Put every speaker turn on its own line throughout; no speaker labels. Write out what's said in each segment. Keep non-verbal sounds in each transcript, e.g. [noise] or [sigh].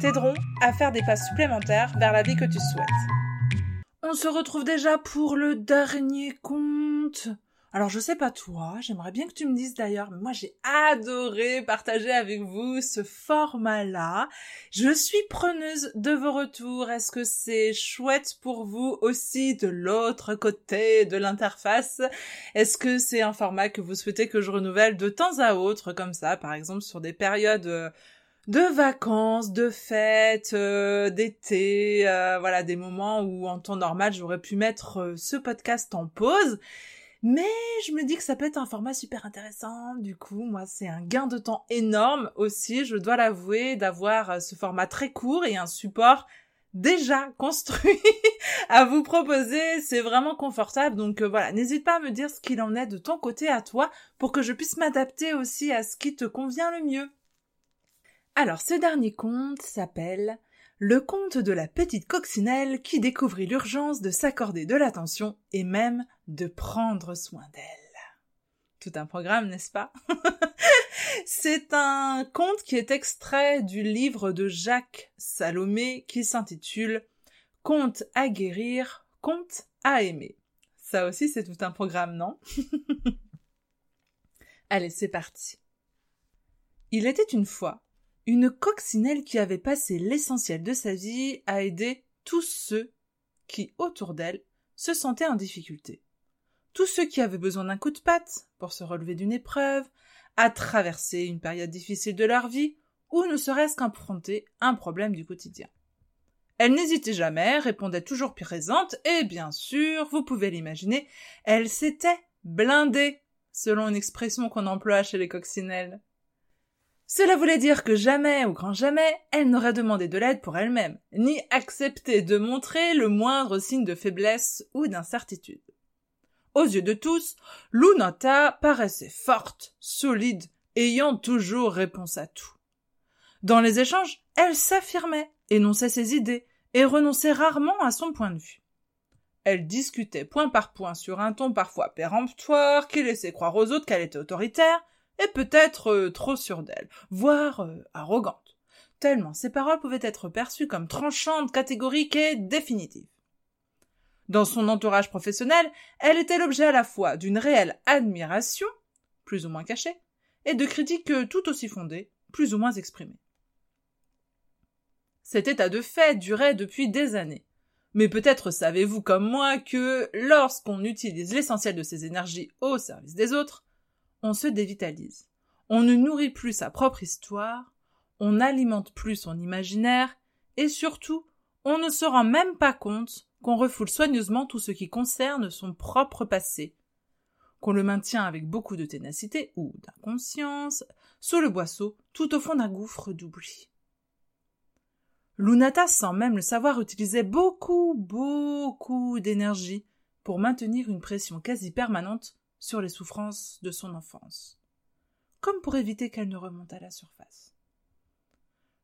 t'aideront à faire des pas supplémentaires vers la vie que tu souhaites. On se retrouve déjà pour le dernier conte alors je sais pas toi, j'aimerais bien que tu me dises d'ailleurs, mais moi j'ai adoré partager avec vous ce format-là. Je suis preneuse de vos retours. Est-ce que c'est chouette pour vous aussi de l'autre côté de l'interface? Est-ce que c'est un format que vous souhaitez que je renouvelle de temps à autre comme ça, par exemple sur des périodes euh, de vacances, de fêtes, euh, d'été, euh, voilà, des moments où en temps normal j'aurais pu mettre ce podcast en pause. Mais je me dis que ça peut être un format super intéressant. Du coup, moi, c'est un gain de temps énorme aussi, je dois l'avouer, d'avoir euh, ce format très court et un support déjà [laughs] construit à vous proposer. C'est vraiment confortable. Donc euh, voilà, n'hésite pas à me dire ce qu'il en est de ton côté à toi pour que je puisse m'adapter aussi à ce qui te convient le mieux. Alors, ce dernier conte s'appelle le conte de la petite coccinelle qui découvrit l'urgence de s'accorder de l'attention et même de prendre soin d'elle. Tout un programme, n'est-ce pas? [laughs] C'est un conte qui est extrait du livre de Jacques Salomé qui s'intitule Conte à guérir, conte à aimer. Ça aussi, c'est tout un programme, non? [laughs] Allez, c'est parti. Il était une fois une coccinelle qui avait passé l'essentiel de sa vie à aider tous ceux qui, autour d'elle, se sentaient en difficulté. Tous ceux qui avaient besoin d'un coup de patte pour se relever d'une épreuve, à traverser une période difficile de leur vie, ou ne serait-ce qu'affronter un problème du quotidien. Elle n'hésitait jamais, répondait toujours présente, et bien sûr, vous pouvez l'imaginer, elle s'était blindée, selon une expression qu'on emploie chez les coccinelles. Cela voulait dire que jamais, ou grand jamais, elle n'aurait demandé de l'aide pour elle-même, ni accepté de montrer le moindre signe de faiblesse ou d'incertitude. Aux yeux de tous, Lunata paraissait forte, solide, ayant toujours réponse à tout. Dans les échanges, elle s'affirmait, énonçait ses idées, et renonçait rarement à son point de vue. Elle discutait point par point sur un ton parfois péremptoire qui laissait croire aux autres qu'elle était autoritaire, et peut-être euh, trop sûre d'elle, voire euh, arrogante, tellement ses paroles pouvaient être perçues comme tranchantes, catégoriques et définitives. Dans son entourage professionnel, elle était l'objet à la fois d'une réelle admiration, plus ou moins cachée, et de critiques tout aussi fondées, plus ou moins exprimées. Cet état de fait durait depuis des années. Mais peut-être savez-vous comme moi que lorsqu'on utilise l'essentiel de ses énergies au service des autres, on se dévitalise. On ne nourrit plus sa propre histoire, on n'alimente plus son imaginaire, et surtout, on ne se rend même pas compte qu'on refoule soigneusement tout ce qui concerne son propre passé, qu'on le maintient avec beaucoup de ténacité ou d'inconscience, sous le boisseau, tout au fond d'un gouffre d'oubli. Lunata, sans même le savoir, utilisait beaucoup, beaucoup d'énergie pour maintenir une pression quasi permanente sur les souffrances de son enfance, comme pour éviter qu'elles ne remontent à la surface.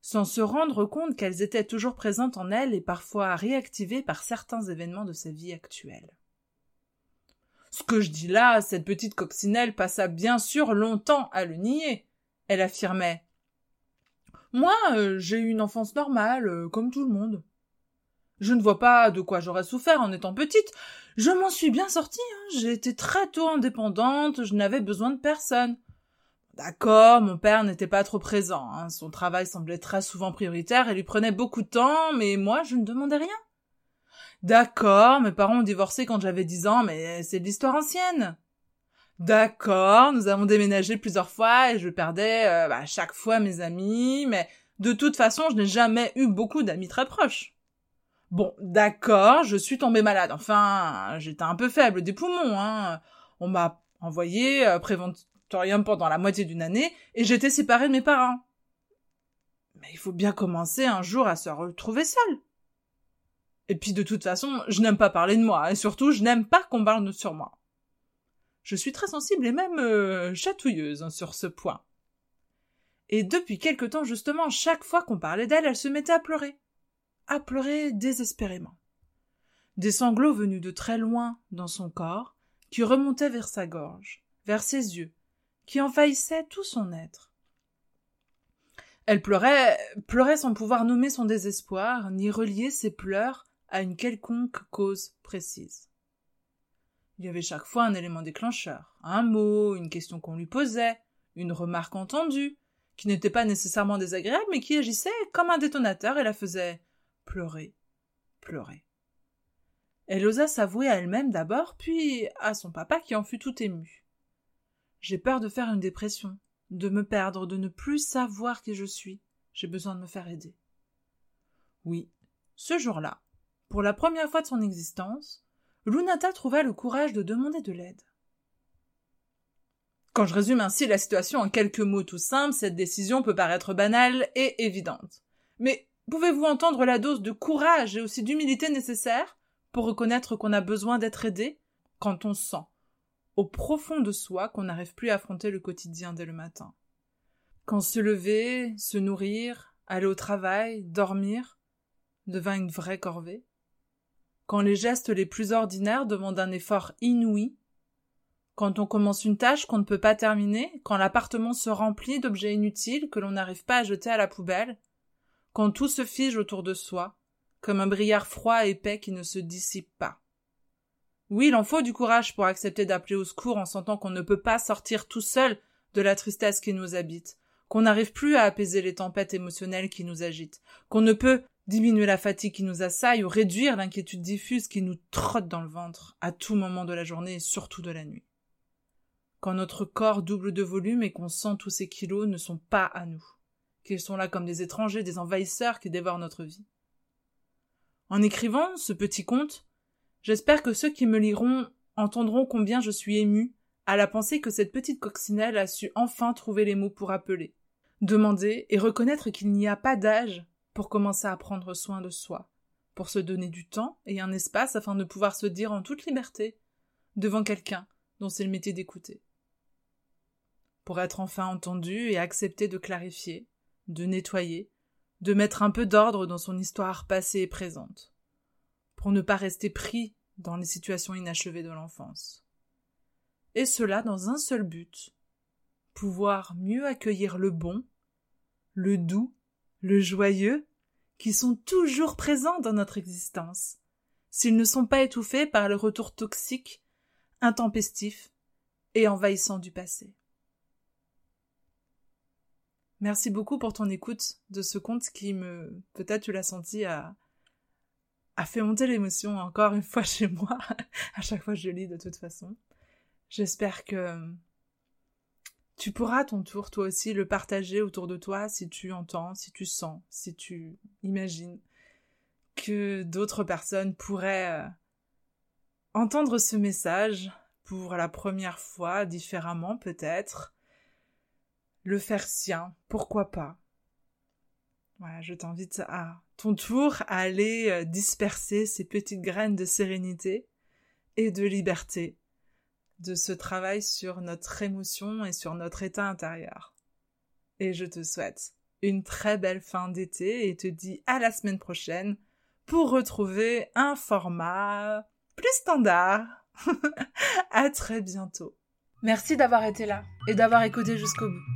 Sans se rendre compte qu'elles étaient toujours présentes en elle et parfois réactivées par certains événements de sa vie actuelle. Ce que je dis là, cette petite coccinelle passa bien sûr longtemps à le nier. Elle affirmait Moi, euh, j'ai eu une enfance normale, euh, comme tout le monde. Je ne vois pas de quoi j'aurais souffert en étant petite. Je m'en suis bien sortie. Hein. J'ai été très tôt indépendante. Je n'avais besoin de personne. D'accord, mon père n'était pas trop présent. Hein. Son travail semblait très souvent prioritaire et lui prenait beaucoup de temps, mais moi, je ne demandais rien. D'accord, mes parents ont divorcé quand j'avais dix ans, mais c'est de l'histoire ancienne. D'accord, nous avons déménagé plusieurs fois et je perdais euh, bah, chaque fois mes amis, mais de toute façon, je n'ai jamais eu beaucoup d'amis très proches. Bon, d'accord, je suis tombée malade. Enfin, j'étais un peu faible des poumons. Hein. On m'a envoyé euh, préventorium pendant la moitié d'une année et j'étais séparée de mes parents. Mais il faut bien commencer un jour à se retrouver seul. Et puis de toute façon, je n'aime pas parler de moi, et surtout je n'aime pas qu'on parle sur moi. Je suis très sensible et même euh, chatouilleuse hein, sur ce point. Et depuis quelque temps justement, chaque fois qu'on parlait d'elle, elle se mettait à pleurer. À pleurer désespérément. Des sanglots venus de très loin dans son corps, qui remontaient vers sa gorge, vers ses yeux, qui envahissaient tout son être. Elle pleurait, pleurait sans pouvoir nommer son désespoir, ni relier ses pleurs à une quelconque cause précise. Il y avait chaque fois un élément déclencheur, un mot, une question qu'on lui posait, une remarque entendue, qui n'était pas nécessairement désagréable, mais qui agissait comme un détonateur et la faisait pleurer, pleurer. Elle osa s'avouer à elle-même d'abord, puis à son papa qui en fut tout ému. J'ai peur de faire une dépression, de me perdre, de ne plus savoir qui je suis. J'ai besoin de me faire aider. Oui, ce jour-là, pour la première fois de son existence, Lunata trouva le courage de demander de l'aide. Quand je résume ainsi la situation en quelques mots tout simples, cette décision peut paraître banale et évidente. Mais pouvez-vous entendre la dose de courage et aussi d'humilité nécessaire pour reconnaître qu'on a besoin d'être aidé quand on sent, au profond de soi, qu'on n'arrive plus à affronter le quotidien dès le matin? Quand se lever, se nourrir, aller au travail, dormir, devint une vraie corvée? Quand les gestes les plus ordinaires demandent un effort inouï, quand on commence une tâche qu'on ne peut pas terminer, quand l'appartement se remplit d'objets inutiles que l'on n'arrive pas à jeter à la poubelle, quand tout se fige autour de soi, comme un brillard froid et épais qui ne se dissipe pas. Oui, il en faut du courage pour accepter d'appeler au secours en sentant qu'on ne peut pas sortir tout seul de la tristesse qui nous habite, qu'on n'arrive plus à apaiser les tempêtes émotionnelles qui nous agitent, qu'on ne peut diminuer la fatigue qui nous assaille ou réduire l'inquiétude diffuse qui nous trotte dans le ventre à tout moment de la journée et surtout de la nuit. Quand notre corps double de volume et qu'on sent tous ces kilos ne sont pas à nous, qu'ils sont là comme des étrangers, des envahisseurs qui dévorent notre vie. En écrivant ce petit conte, j'espère que ceux qui me liront entendront combien je suis ému à la pensée que cette petite coccinelle a su enfin trouver les mots pour appeler, demander et reconnaître qu'il n'y a pas d'âge pour commencer à prendre soin de soi, pour se donner du temps et un espace afin de pouvoir se dire en toute liberté devant quelqu'un dont c'est le métier d'écouter. Pour être enfin entendu et accepter de clarifier, de nettoyer, de mettre un peu d'ordre dans son histoire passée et présente, pour ne pas rester pris dans les situations inachevées de l'enfance. Et cela dans un seul but, pouvoir mieux accueillir le bon, le doux le joyeux, qui sont toujours présents dans notre existence, s'ils ne sont pas étouffés par le retour toxique, intempestif et envahissant du passé. Merci beaucoup pour ton écoute de ce conte qui me, peut-être tu l'as senti, a, a fait monter l'émotion encore une fois [laughs] chez moi. à chaque fois je lis de toute façon. J'espère que tu pourras à ton tour, toi aussi, le partager autour de toi si tu entends, si tu sens, si tu imagines que d'autres personnes pourraient euh, entendre ce message pour la première fois, différemment peut-être, le faire sien, pourquoi pas. Voilà, je t'invite à ton tour à aller euh, disperser ces petites graines de sérénité et de liberté de ce travail sur notre émotion et sur notre état intérieur. Et je te souhaite une très belle fin d'été et te dis à la semaine prochaine pour retrouver un format plus standard. [laughs] à très bientôt. Merci d'avoir été là et d'avoir écouté jusqu'au bout.